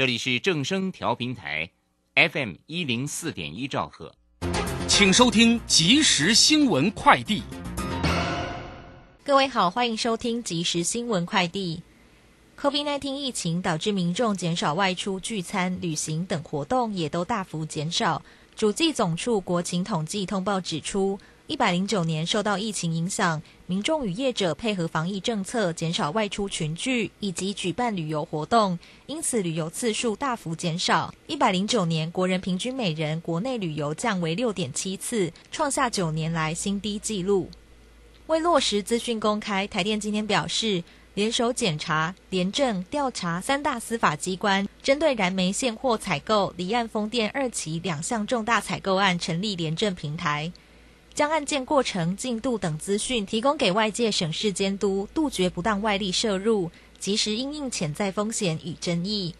这里是正声调频台，FM 一零四点一兆赫，请收听即时新闻快递。各位好，欢迎收听即时新闻快递。COVID-19 疫情导致民众减少外出聚餐、旅行等活动，也都大幅减少。主计总处国情统计通报指出，一百零九年受到疫情影响，民众与业者配合防疫政策，减少外出群聚以及举办旅游活动，因此旅游次数大幅减少。一百零九年，国人平均每人国内旅游降为六点七次，创下九年来新低纪录。为落实资讯公开，台电今天表示。联手检查、廉政调查三大司法机关，针对燃煤现货采购、离岸风电二期两项重大采购案，成立廉政平台，将案件过程、进度等资讯提供给外界审视监督，杜绝不当外力摄入，及时应应潜在风险与争议。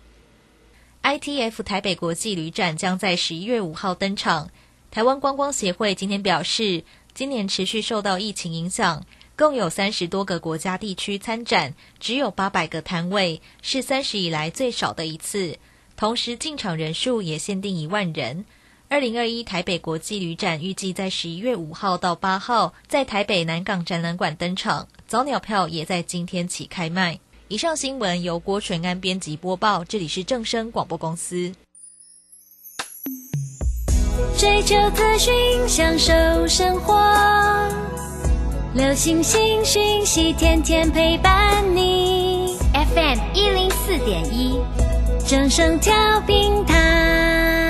ITF 台北国际旅展将在十一月五号登场。台湾观光协会今天表示，今年持续受到疫情影响。共有三十多个国家地区参展，只有八百个摊位，是三十以来最少的一次。同时进场人数也限定一万人。二零二一台北国际旅展预计在十一月五号到八号在台北南港展览馆登场，早鸟票也在今天起开卖。以上新闻由郭纯安编辑播报，这里是正声广播公司。追求资讯，享受生活。流星星讯息，天天陪伴你。FM 一零四点一，正声调平台。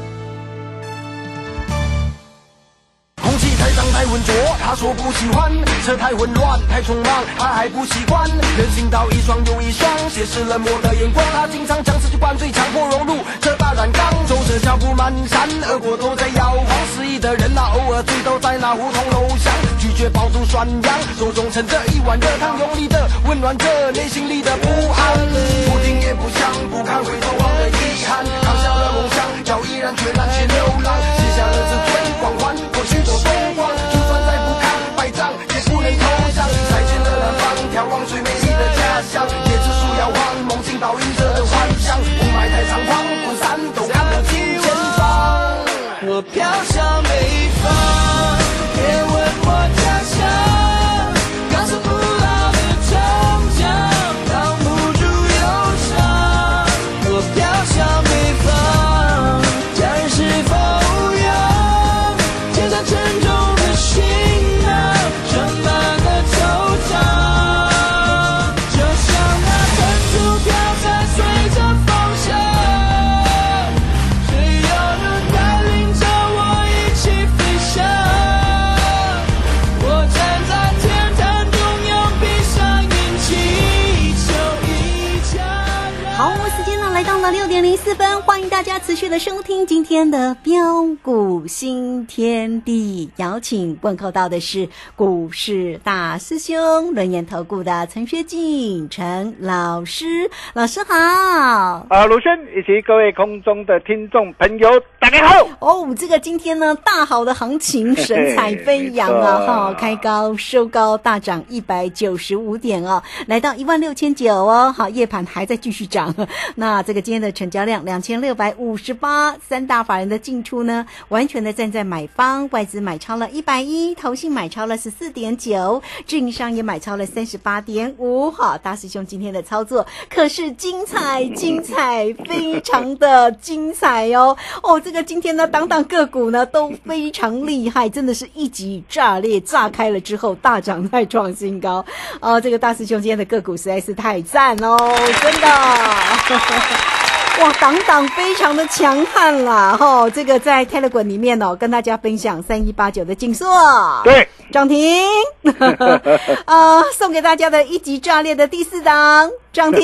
太浑浊，他说不喜欢；车太混乱，太匆忙，他还不习惯。人行道一双又一双，斜视冷漠的眼光。他经常将自己灌醉，强迫融入这大染缸。走着脚步蹒跚，耳朵都在摇晃。失意的人啊，偶尔醉倒在那胡同楼下，拒绝爆竹涮羊，手中盛着一碗热汤，用力的温暖着内心里的不安。不听也不想，不堪回头望的遗憾，扛下了梦想，要毅然决然去流浪，卸下了自尊光环，眺望最美丽的家乡，椰子树摇晃，梦境倒映着的幻想。雾霾太猖狂，不散都看不清前方。我飘续的收听今天的标股新天地，邀请问候到的是股市大师兄轮研投顾的陈学进陈老师，老师好。啊，鲁轩以及各位空中的听众朋友，大家好。哦，这个今天呢，大好的行情，神采飞扬啊！哈，开高收高，大涨一百九十五点哦，来到一万六千九哦。好，夜盘还在继续涨。那这个今天天的成交量两千六百五十十八，三大法人的进出呢，完全的站在买方，外资买超了一百一，投信买超了十四点九，自营商也买超了三十八点五。好，大师兄今天的操作可是精彩，精彩，非常的精彩哦！哦，这个今天呢，档档个股呢都非常厉害，真的是一级炸裂，炸开了之后大涨再创新高。哦，这个大师兄今天的个股实在是太赞哦，真的。哇，挡挡非常的强悍啦！哈、这个在 Telegram 里面哦，跟大家分享三一八九的锦硕，对，涨停，呃，送给大家的一级炸裂的第四档涨停，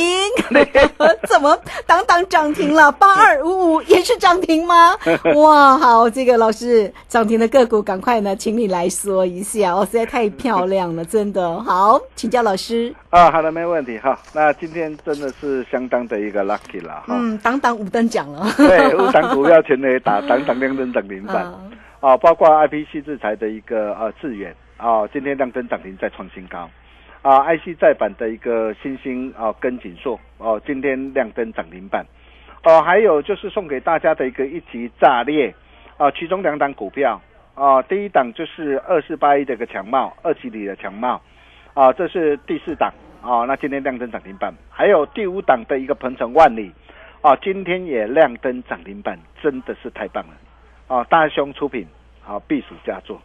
怎么档档涨停了？八二五五也是涨停吗？哇，好，这个老师涨停的个股，赶快呢，请你来说一下哦，实在太漂亮了，真的好，请教老师。啊，好的，没问题哈。那今天真的是相当的一个 lucky 了哈。嗯，档档五等奖了。对，五档股票全雷打，档档亮灯涨停板嗯啊，包括 IPC 制裁的一个呃致远啊，今天亮灯涨停再创新高啊，IC 再版的一个新兴啊跟紧硕哦，今天亮灯涨停板哦，还有就是送给大家的一个一级炸裂啊，其中两档股票啊，第一档就是二四八一的一个强茂，二期里的强茂啊，这是第四档啊，那今天亮灯涨停板，还有第五档的一个鹏程万里。啊，今天也亮灯涨停板，真的是太棒了！啊，大兄出品，啊，必属佳作。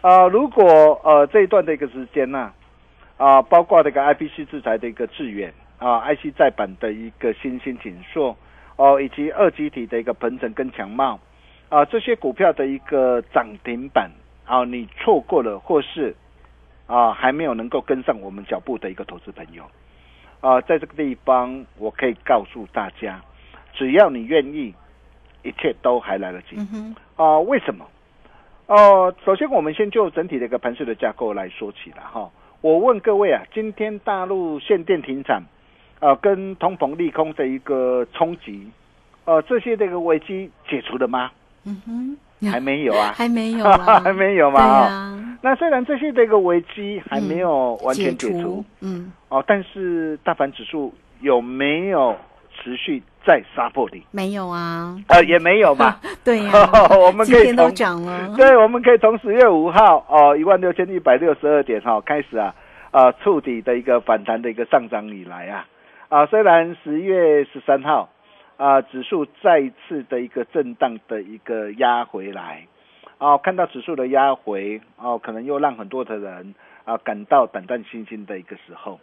啊，如果呃这一段的一个时间呢、啊，包括这个 IPC 制裁的一个致远啊，IC 再版的一个新兴锦硕哦，以及二级体的一个鹏程跟强茂啊，这些股票的一个涨停板啊，你错过了或是啊还没有能够跟上我们脚步的一个投资朋友。啊，在这个地方，我可以告诉大家，只要你愿意，一切都还来得及。啊、为什么？哦、首先我们先就整体的一个盘势的架构来说起了哈。我问各位啊，今天大陆限电停产，呃，跟通膨利空的一个冲击，呃，这些这个危机解除了吗？嗯哼，还没有啊，还没有啊，还没有嘛对啊啊，那虽然这些这个危机还没有完全解除，除，嗯，哦，但是大盘指数有没有持续再杀破底？没有啊，呃，也没有嘛。对呀、我们可以都从涨了，对，我们可以从十月五号哦一万六千一百六十二点哈、开始啊，呃触底的一个反弹的一个上涨以来啊。啊，虽然十月十三号啊指数再次的一个震荡的一个压回来，哦、看到指数的压回哦，可能又让很多的人啊感到胆战心惊的一个时候。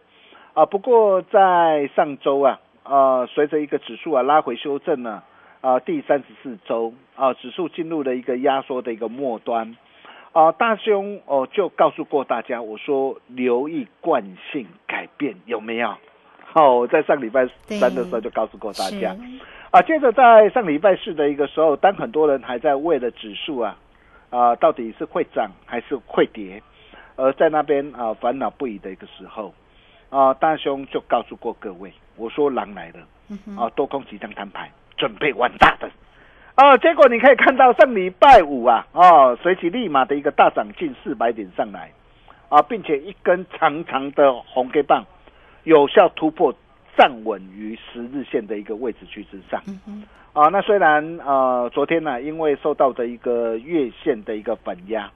啊，不过在上周啊呃随着一个指数啊拉回修正呢。啊，第三十四周啊，指数进入了一个压缩的一个末端啊，大兄哦就告诉过大家，我说留意惯性改变有没有？好、我在上礼拜三的时候就告诉过大家啊，接着在上礼拜四的一个时候，当很多人还在为了指数啊啊到底是会涨还是会跌，而在那边啊烦恼不已的一个时候啊，大兄就告诉过各位，我说狼来了。啊，多空即将摊牌，准备玩大的。哦，结果你可以看到上礼拜五啊，哦，随即立马的一个大涨近四百点上来，啊，并且一根长长的红 K 棒，有效突破站稳于十日线的一个位置区之上。啊，那虽然呃昨天呢、因为受到的一个月线的一个反压，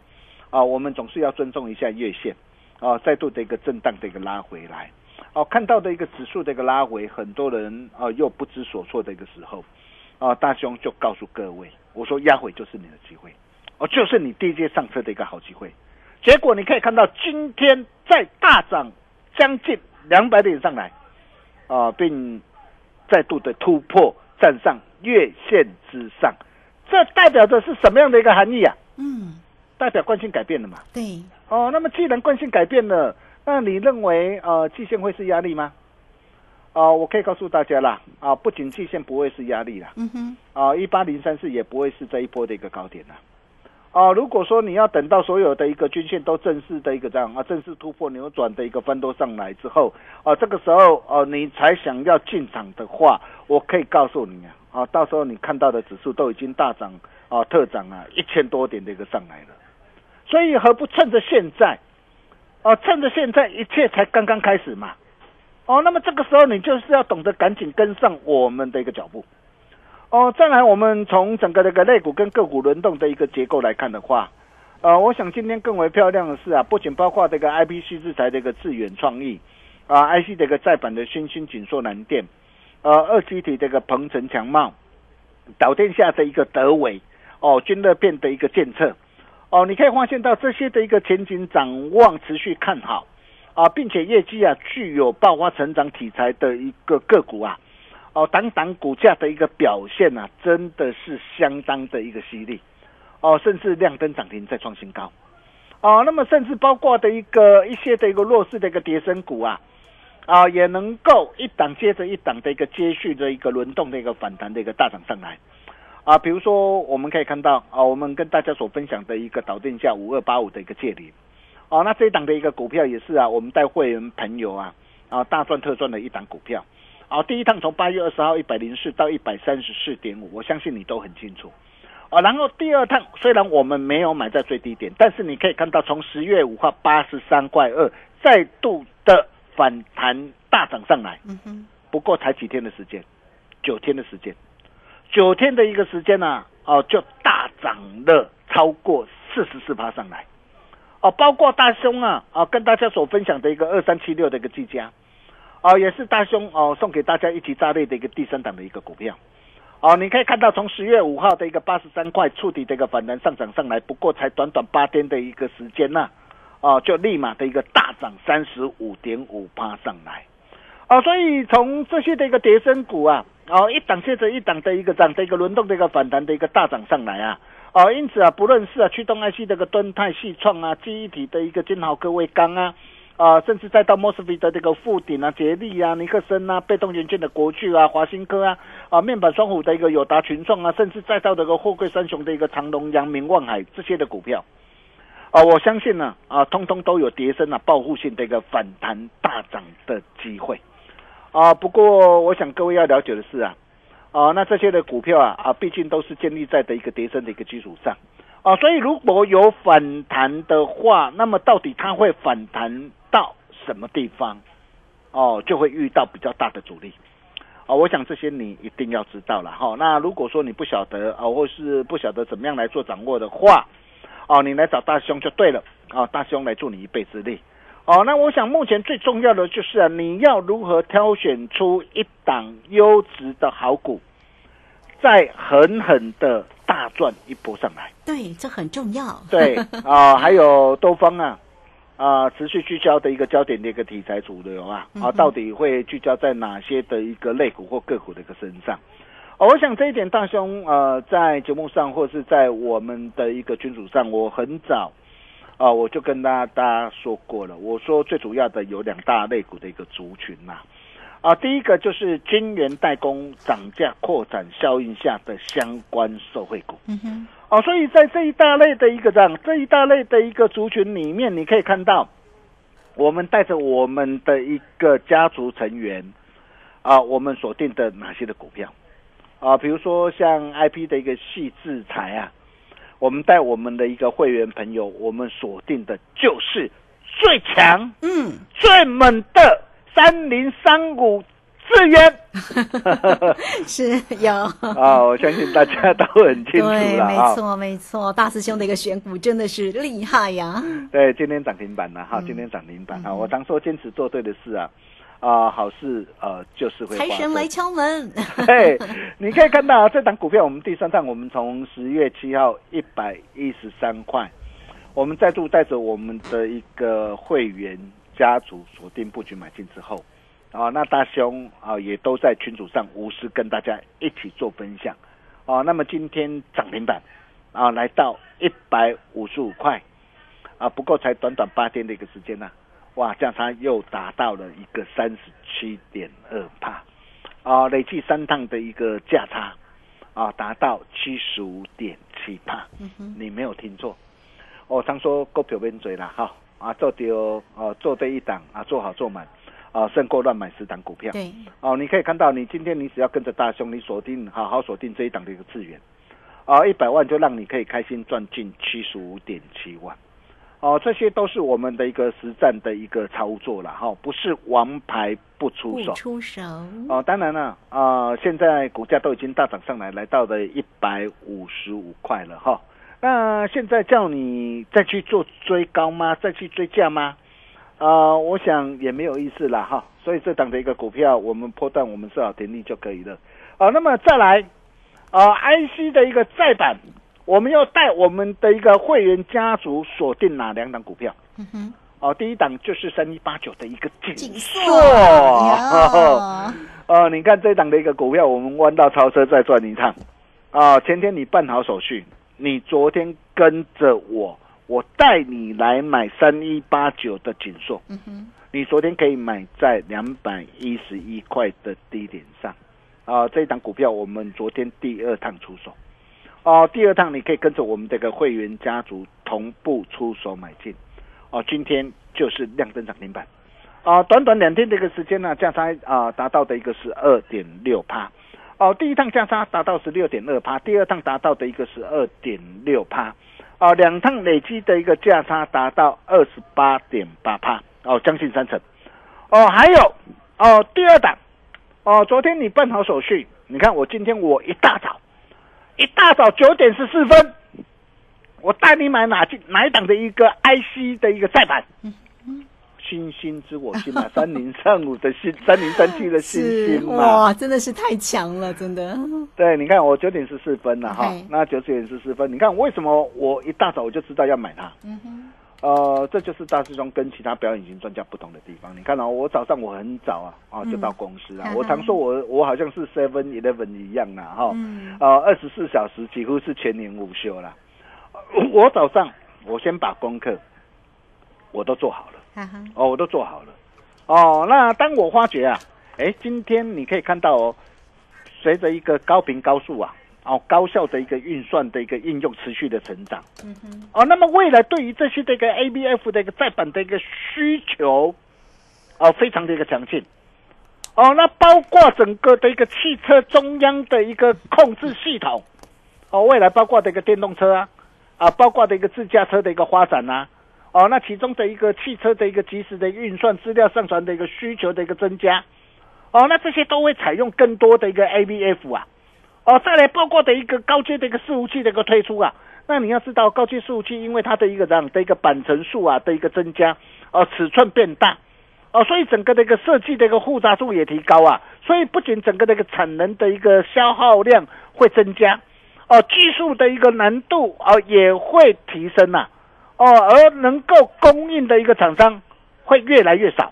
啊，我们总是要尊重一下月线，啊，再度的一个震荡的一个拉回来，哦、看到的一个指数的一个拉回，很多人啊、又不知所措的一个时候，啊，大兄就告诉各位，我说压回就是你的机会，哦，就是你低阶上车的一个好机会。结果你可以看到今天再大涨将近两百点上来，啊，并再度的突破站上月线之上，这代表的是什么样的一个含义啊？嗯，代表惯性改变了嘛？对，哦，那么既然惯性改变了，那你认为呃季线会是压力吗？啊、我可以告诉大家啦，啊，不仅季线不会是压力啦，嗯哼，啊，一八零三四也不会是这一波的一个高点啦。啊，如果说你要等到所有的一个均线都正式的一个这样啊正式突破扭转的一个翻多上来之后，啊，这个时候哦、你才想要进场的话，我可以告诉你啊，啊，到时候你看到的指数都已经大涨啊特涨啊一千多点的一个上来了，所以何不趁着现在，啊，趁着现在一切才刚刚开始嘛，哦，那么这个时候你就是要懂得赶紧跟上我们的一个脚步。哦，再来，我们从整个这个类股跟个股轮动的一个结构来看的话，呃，我想今天更为漂亮的是啊，不仅包括这个 IPC 制裁的一个致远创意，啊，IC 的一个再版的新兴锦硕南电，呃，二基体这个鹏程强茂，导电下的一个德伟，哦，均乐变的一个建测，哦，你可以发现到这些的一个前景展望持续看好，啊，并且业绩啊具有爆发成长题材的一个个股啊。哦，等等，股价的一个表现啊，真的是相当的一个犀利，哦，甚至亮灯涨停再创新高，哦，那么甚至包括的一个一些的一个弱势的一个跌升股啊，啊，也能够一档接着一档的一个接续的一个轮动的一个反弹的一个大涨上来，啊，比如说我们可以看到啊，我们跟大家所分享的一个导电价五二八五的一个借零，哦，那这一档的一个股票也是啊，我们带会员朋友啊，啊，大赚特赚的一档股票。啊，第一趟从八月二十号一百零四到一百三十四点五，我相信你都很清楚。啊，然后第二趟虽然我们没有买在最低点，但是你可以看到从十月五号八十三块二再度的反弹大涨上来。嗯哼，不过才几天的时间，九天的时间，九天的一个时间呢、哦，就大涨了超过四十四趴上来。哦，包括大兄啊，啊，跟大家所分享的一个二三七六的一个技嘉。哦，也是大兄哦送给大家一起炸裂的一个第三档的一个股票。哦，你可以看到从十月五号的一个八十三块触底的一个反弹上涨上来，不过才短短八天的一个时间呐、哦，就立马的一个大涨三十五点五趴上来。哦，所以从这些的一个跌升股啊，哦，一档接着一档的一个涨的一个轮动的一个反弹的一个大涨上来啊。哦，因此啊，不论是啊驱动 IC 的一个敦泰、细创啊，记忆体的一个金豪科、威刚啊。啊，甚至再到 Mosfet 的这个富鼎啊、捷力啊、尼克森啊、被动元件的国巨啊、华新科啊、啊面板双虎的一个友达群创啊，甚至再到这个货柜三雄的一个长隆、阳明、望海这些的股票，啊，我相信呢，啊，通通都有叠升啊、报复性的一个反弹大涨的机会，啊，不过我想各位要了解的是啊，啊，那这些的股票啊，啊，毕竟都是建立在的一个跌升的一个基础上。啊，所以如果有反弹的话，那么到底它会反弹到什么地方？哦，就会遇到比较大的阻力。啊，我想这些你一定要知道了哈。那如果说你不晓得啊，或是不晓得怎么样来做掌握的话，哦，你来找大兄就对了。啊，大兄来助你一臂之力。哦，那我想目前最重要的就是啊，你要如何挑选出一档优质的好股，再狠狠的大赚一波上来。对，这很重要。对 啊，还有多方啊啊，持续聚焦的一个焦点的一个题材主流啊啊，到底会聚焦在哪些的一个类股或个股的一个身上？哦我想这一点，大兄呃，在节目上或是在我们的一个群组上，我很早啊，我就跟大家大家说过了，我说最主要的有两大类股的一个族群呐、啊，第一个就是晶圆代工涨价扩展效应下的相关受惠股。嗯哼，哦，所以在这一大类的一个这样这一大类的一个族群里面，你可以看到，我们带着我们的一个家族成员啊，我们锁定的哪些的股票啊？比如说像 IP 的一个细制材啊，我们带我们的一个会员朋友，我们锁定的就是最强、嗯，最猛的三零三五智源。是有。啊，我相信大家都很清楚对，了啊。没错，没错，大师兄的一个选股真的是厉害呀！对，今天涨停板了哈，嗯今天涨停板啊。我常说坚持做对的事啊，啊、好事呃就是会财神来敲门，对，你可以看到啊这档股票，我们第三趟我们从十月七号一百一十三块，我们再度带着我们的一个会员家族锁定布局买进之后，啊，那大兄啊也都在群组上无私跟大家一起做分享，啊，那么今天涨停板啊来到一百五十五块，啊，不过才短短八天的一个时间呐、哇，价差又达到了一个三十七点二帕。啊，累计三趟的一个价差啊，达到七十五点七帕。你没有听错，我常说股票边嘴啦哈啊，做丢啊，做对一档啊，做好做满啊，胜过乱买十档股票。对，哦，你可以看到，你今天你只要跟着大兄，你锁定好好锁定这一档的一个资源，啊，一百万就让你可以开心赚进七十五点七万，哦，这些都是我们的一个实战的一个操作了哈，不是王牌不出手不。出手，哦，当然了，啊、现在股价都已经大涨上来，来到了一百五十五块了哈。那现在叫你再去做追高吗？再去追价吗？啊、我想也没有意思啦哈。所以这档的一个股票，我们破断我们设好停利就可以了。啊、那么再来，啊、i c 的一个再版，我们要带我们的一个会员家族锁定哪两档股票？嗯哼，哦，第一档就是三一八九的一个锦锦硕硕，哦，哦，你看这档的一个股票，我们弯道超车再赚一趟。啊、前天你办好手续，你昨天跟着我，我带你来买三一八九的锦硕，嗯哼，你昨天可以买在两百一十一块的低点上。啊、这一档股票我们昨天第二趟出手。哦、第二趟你可以跟着我们这个会员家族同步出手买进。哦，今天就是亮灯涨停板。啊、短短两天的一个时间呢，价差啊、达到的一个是二点六趴。哦，第一趟价差达到十六点二趴，第二趟达到的一个是二点六趴。哦，两趟累积的一个价差达到二十八点八趴，哦，将近三成。哦，还有哦，第二档哦，昨天你办好手续，你看我今天我一大早，一大早九点十四分，我带你买哪进哪一档的一个 IC 的一个再版，星星之我心嘛，三零三五的星，三零三七的星是星嘛，哇，真的是太强了，真的，对，你看我九点十四分了哈，那九点十四分，你看为什么我一大早我就知道要买它？嗯哼，呃，这就是大师兄跟其他表演型专家不同的地方。你看哦，我早上我很早啊，啊就到公司啊。嗯我常说我我好像是 Seven Eleven 一样啦，哈、嗯呃，二十四小时几乎是全年无休啦。呃 我早上我先把功课我都做好了，哈哈，哦，我都做好了。哦，那当我发觉啊，哎，今天你可以看到哦，随着一个高频高速啊，哦，高效的一个运算的一个应用持续的成长。嗯哼，哦，那么未来对于这些的一个 ABF 的一个再版的一个需求，哦，非常的一个强劲。哦，那包括整个的一个汽车中央的一个控制系统，哦，未来包括的一个电动车啊，啊，包括的一个自驾车的一个发展呐、哦，那其中的一个汽车的一个及时的运算资料上传的一个需求的一个增加，哦，那这些都会采用更多的一个 ABF 啊，哦，再来包括的一个高阶的一个伺服器的一个推出啊，那你要知道高阶伺服器因为它的一个这样的一个板层数啊的一个增加，哦，尺寸变大，哦，所以整个的一个设计的一个复杂度也提高啊，所以不仅整个的一个产能的一个消耗量会增加，哦，技术的一个难度哦也会提升呐、哦，而能够供应的一个厂商会越来越少，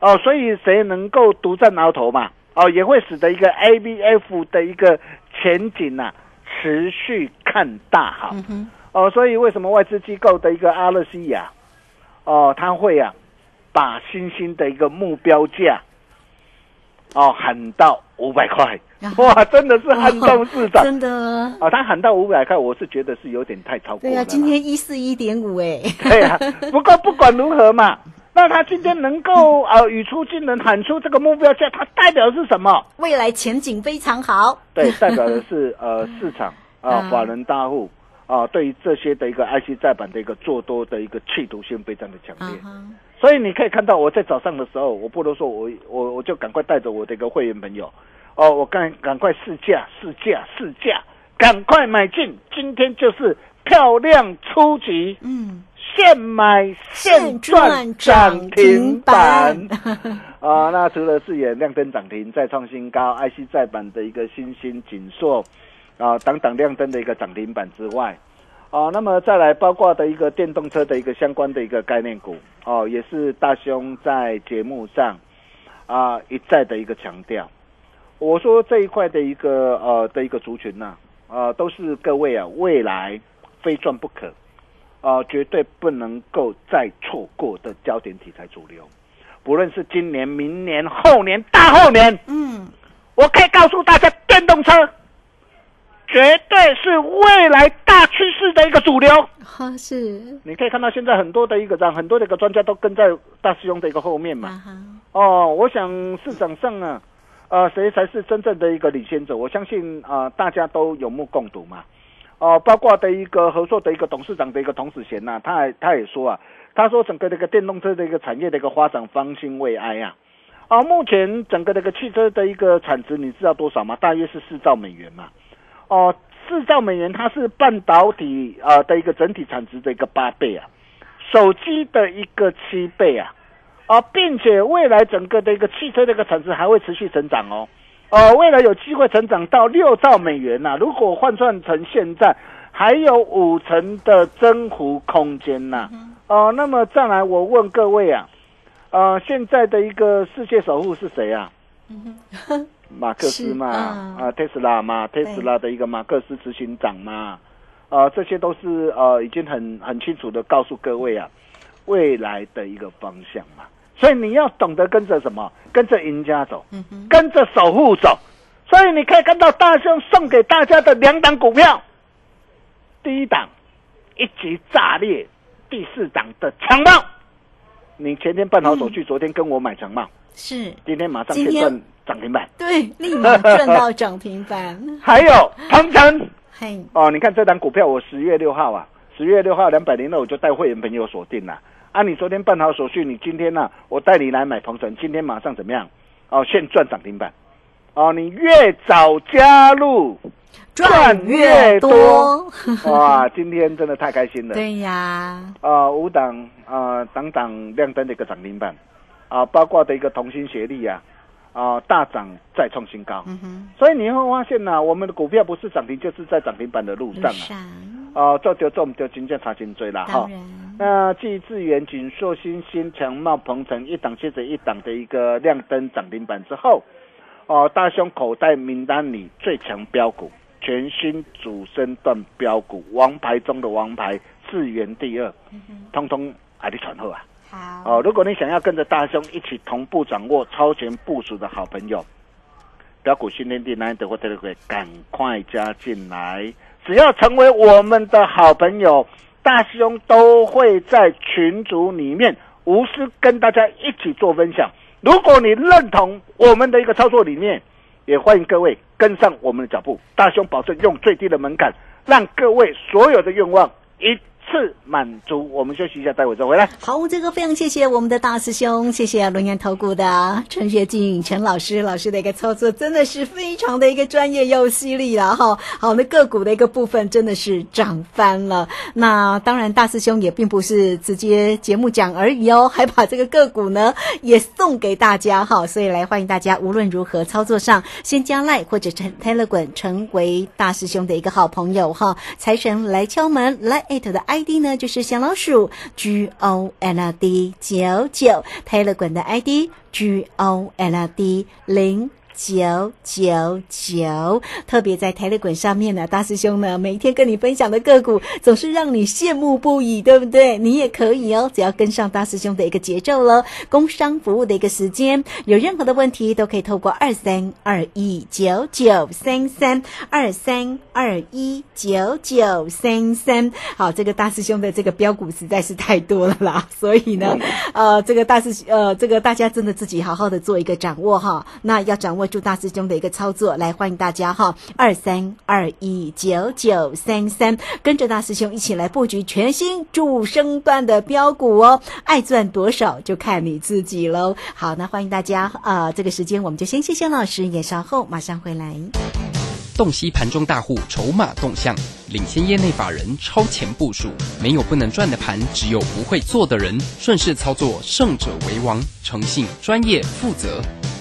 哦，所以谁能够独占鳌头嘛？哦，也会使得一个 ABF 的一个前景呐、持续看大哈。嗯，哦，所以为什么外资机构的一个阿勒西亚，哦，他会啊，把新兴的一个目标价，哦，喊到五百块，哇，真的是撼动市场。真的，哦，他喊到五百块，我是觉得是有点太超过了。今天一四一点五，哎，对啊，不过不管如何嘛，那他今天能够 呃语出惊人喊出这个目标价，它代表的是什么？未来前景非常好，对，代表的是 呃市场啊、嗯。法人大户啊、对于这些的一个 IC 再版的一个做多的一个企图性非常的强烈。所以你可以看到我在早上的时候，我不能说我我我就赶快带着我的一个会员朋友，哦，我赶赶快试驾试驾试驾，赶快买进，今天就是漂亮出击，嗯，现买现赚涨停板。啊、那除了是也亮灯涨停、再创新高，IC 再版的一个新兴锦硕啊，等等亮灯的一个涨停板之外，啊，那么再来包括的一个电动车的一个相关的一个概念股哦、也是大兄在节目上啊一再的一个强调，我说这一块的一个呃的一个族群呐、啊，都是各位啊未来非赚不可。啊、绝对不能够再错过的焦点题材主流，不论是今年、明年、后年、大后年，嗯，我可以告诉大家，电动车绝对是未来大趋势的一个主流。哈是，你可以看到现在很多的一个让，很多的一个专家都跟在大师兄的一个后面嘛。啊，哦，我想市场上啊，呃，谁才是真正的一个领先者？我相信啊、呃大家都有目共睹嘛。哦，包括的一个合作的一个董事长的一个童子贤呐、他也他也说啊，他说整个这个电动车的一个产业的一个发展方兴未艾啊。啊，目前整个这个汽车的一个产值，你知道多少吗？大约是四兆美元嘛。哦，四兆美元，它是半导体啊、呃的一个整体产值的一个八倍啊，手机的一个七倍啊，啊，并且未来整个的一个汽车的一个产值还会持续成长哦。哦，未来有机会成长到六兆美元呐、如果换算成现在，还有五成的增幅空间呐、哦，那么再来，我问各位啊，呃，现在的一个世界首富是谁啊？马克思嘛，是啊、啊特斯拉嘛，特斯拉的一个马克思执行长嘛，啊，这些都是呃已经很很清楚的告诉各位啊，未来的一个方向嘛。所以你要懂得跟着什么，跟着赢家走，跟着首富走。所以你可以看到大兄送给大家的两档股票，第一档一级炸裂，第四档的强茂。你前天办好手续，昨天跟我买强茂，是，今天马上今天可以赚涨停板。对，立马赚到涨停板。还有鹏程嘿，哦，你看这档股票，我十月六号啊，十月六号两百零二，我就带会员朋友锁定了。啊，你昨天办好手续，你今天呢、我带你来买鹏程，今天马上怎么样？哦，现赚涨停板。哦，你越早加入，赚越多。哇，今天真的太开心了。对呀，啊，五档啊，档档亮灯的一个涨停板啊，包括的一个同心协力啊，啊大涨再创新高。所以你会发现呢、我们的股票不是涨停，就是在涨停板的路上啊。路上哦，做就做，我们就真正查金追了哈那继智源、锦硕、新新、强茂、鹏程一档接着一档的一个亮灯涨停板之后，哦，大胸口袋名单里最强标股，全新主升段标股，王牌中的王牌，智源第二，通通爱你传后啊！哦，如果你想要跟着大兄一起同步掌握超前部署的好朋友，标股训练地难得或特会赶快加进来。只要成为我们的好朋友，大兄都会在群组里面无私跟大家一起做分享。如果你认同我们的一个操作理念，也欢迎各位跟上我们的脚步。大兄保证用最低的门槛，让各位所有的愿望一次满足。我们休息一下，待会再回来。好，这个非常谢谢我们的大师兄，谢谢轮研投顾的陈学进陈老师，老师的一个操作真的是非常的一个专业又犀利了哈。好，那个股的一个部分真的是涨翻了。那当然，大师兄也并不是直接节目讲而已哦，还把这个个股呢也送给大家哈。所以来欢迎大家，无论如何操作上，先加赖或者成 Telegram 成为大师兄的一个好朋友哈。财神来敲门，来艾特的 ID 呢就是小老鼠 G O L D 九九泰乐馆的 ID G O L D 零。九九九，特别在台乐滚上面呢，大师兄呢每天跟你分享的个股，总是让你羡慕不已，对不对？你也可以哦，只要跟上大师兄的一个节奏喽。工商服务的一个时间，有任何的问题都可以透过二三二一九九三三二三二一九九三三。好，这个大师兄的这个标股实在是太多了啦，所以呢，呃，这个大师呃，这个大家真的自己好好的做一个掌握哈。那要掌握祝大师兄的一个操作，来欢迎大家哈，二三二一九九三三，跟着大师兄一起来布局全新主升段的标股哦，爱赚多少就看你自己喽。好，那欢迎大家啊、这个时间我们就先谢谢老师，也稍后马上回来。洞悉盘中大户筹码动向，领先业内法人超前部署。没有不能赚的盘，只有不会做的人。顺势操作，胜者为王。诚信、专业、负责，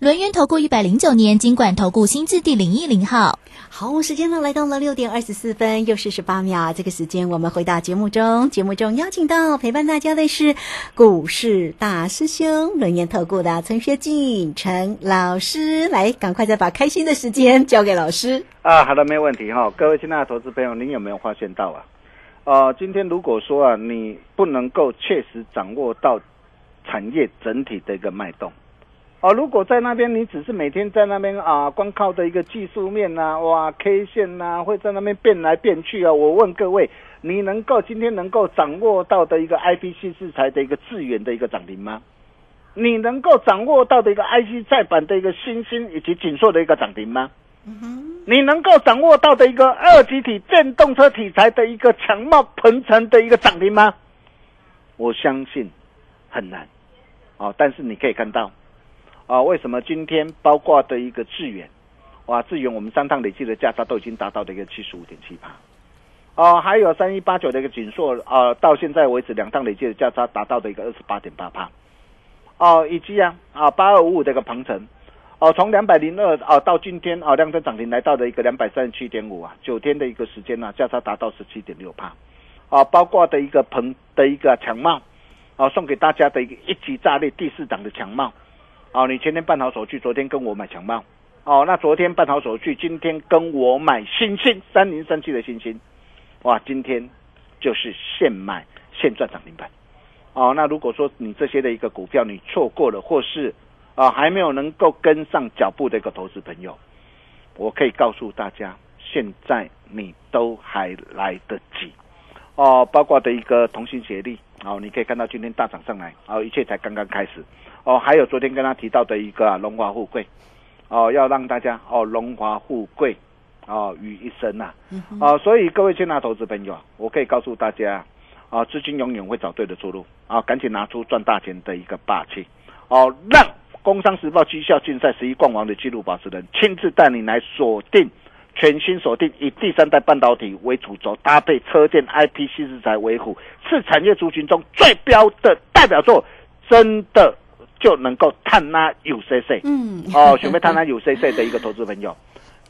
轮源投顾一百零九年金管投顾新字第零一零号。好，时间呢来到了六点二十四分又四十八秒。这个时间我们回到节目中，节目中邀请到陪伴大家的是股市大师兄轮研投顾的陈学进陈老师，来，赶快再把开心的时间交给老师。啊，好的，没有问题哈。各位亲爱的投资朋友，您有没有发现到啊？呃，今天如果说啊，你不能够确实掌握到产业整体的一个脉动，哦，如果在那边你只是每天在那边啊，光靠的一个技术面呐、哇，K 线呐、会在那边变来变去啊，我问各位，你能够今天能够掌握到的一个 IPC 制裁的一个致远的一个涨停吗？你能够掌握到的一个 IC 再版的一个新兴以及紧缩的一个涨停吗？你能够掌握到的一个二级体电动车题材的一个强貌鹏程的一个涨停吗？我相信很难。哦，但是你可以看到，啊，为什么今天包括的一个致远，哇，致远我们三趟累计的价差都已经达到了一个七十五点七八。哦，还有三一八九的一个锦硕，啊，到现在为止两趟累计的价差达到的一个二十八点八趴。哦，以及啊啊八二五五的一个鹏程，哦，从两百零二啊到今天啊量增涨停来到的一个两百三十七点五啊，九天的一个时间呢、价差达到十七点六帕，啊，包括的一个鹏的一个强茂，啊，送给大家的一个一级炸裂第四档的强茂，哦、你前天办好手续，昨天跟我买强茂，哦，那昨天办好手续，今天跟我买新星三零三七的新星，哇，今天就是现买现赚涨停板。哦，那如果说你这些的一个股票你错过了，或是啊还没有能够跟上脚步的一个投资朋友，我可以告诉大家，现在你都还来得及。哦，包括的一个同心协力，哦，你可以看到今天大涨上来，哦，一切才刚刚开始。哦，还有昨天跟他提到的一个啊荣华富贵，哦，要让大家哦荣华富贵哦于一身呐、啊。哦，所以各位亲爱的投资朋友啊，我可以告诉大家。啊，资金永远会找对的出路啊！赶紧拿出赚大钱的一个霸气哦，让《工商时报》绩效竞赛十一冠王的纪录保持人亲自带你来锁定全新锁定，以第三代半导体为主轴，搭配车电 IP 新制材为辅，是产业族群中最标的代表作，真的就能够探拉有 CC。嗯，哦，准备探拉有 CC 的一个投资朋友，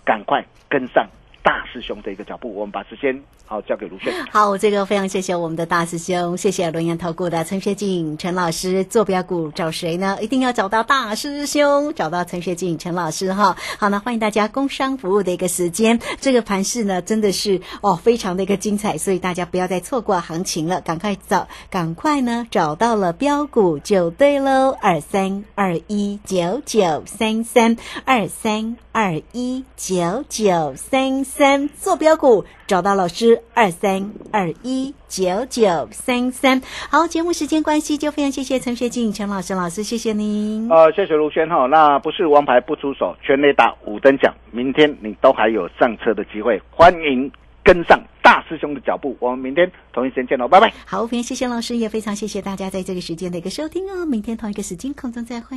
赶快跟上大师兄的一个脚步，我们把时间好交给卢炫。好，这个非常谢谢我们的大师兄，谢谢龙岩投顾的陈学进陈老师。坐标股找谁呢？一定要找到大师兄，找到陈学进陈老师哈。好呢，欢迎大家工商服务的一个时间，这个盘势呢真的是哦非常的一个精彩，所以大家不要再错过行情了，赶快找，赶快呢找到了标股就对喽，二三二一九九三三二三二一九九三三，坐标股找到老师二三二一九九三三。好，节目时间关系，就非常谢谢陈学进陈老师老师，谢谢您。呃，谢谢卢轩哈，那不是王牌不出手，全雷打五等奖，明天你都还有上车的机会，欢迎跟上大师兄的脚步，我们明天同一时间见喽，拜拜。好，非常谢谢老师，也非常谢谢大家在这个时间的一个收听哦。明天同一个时间空中再会。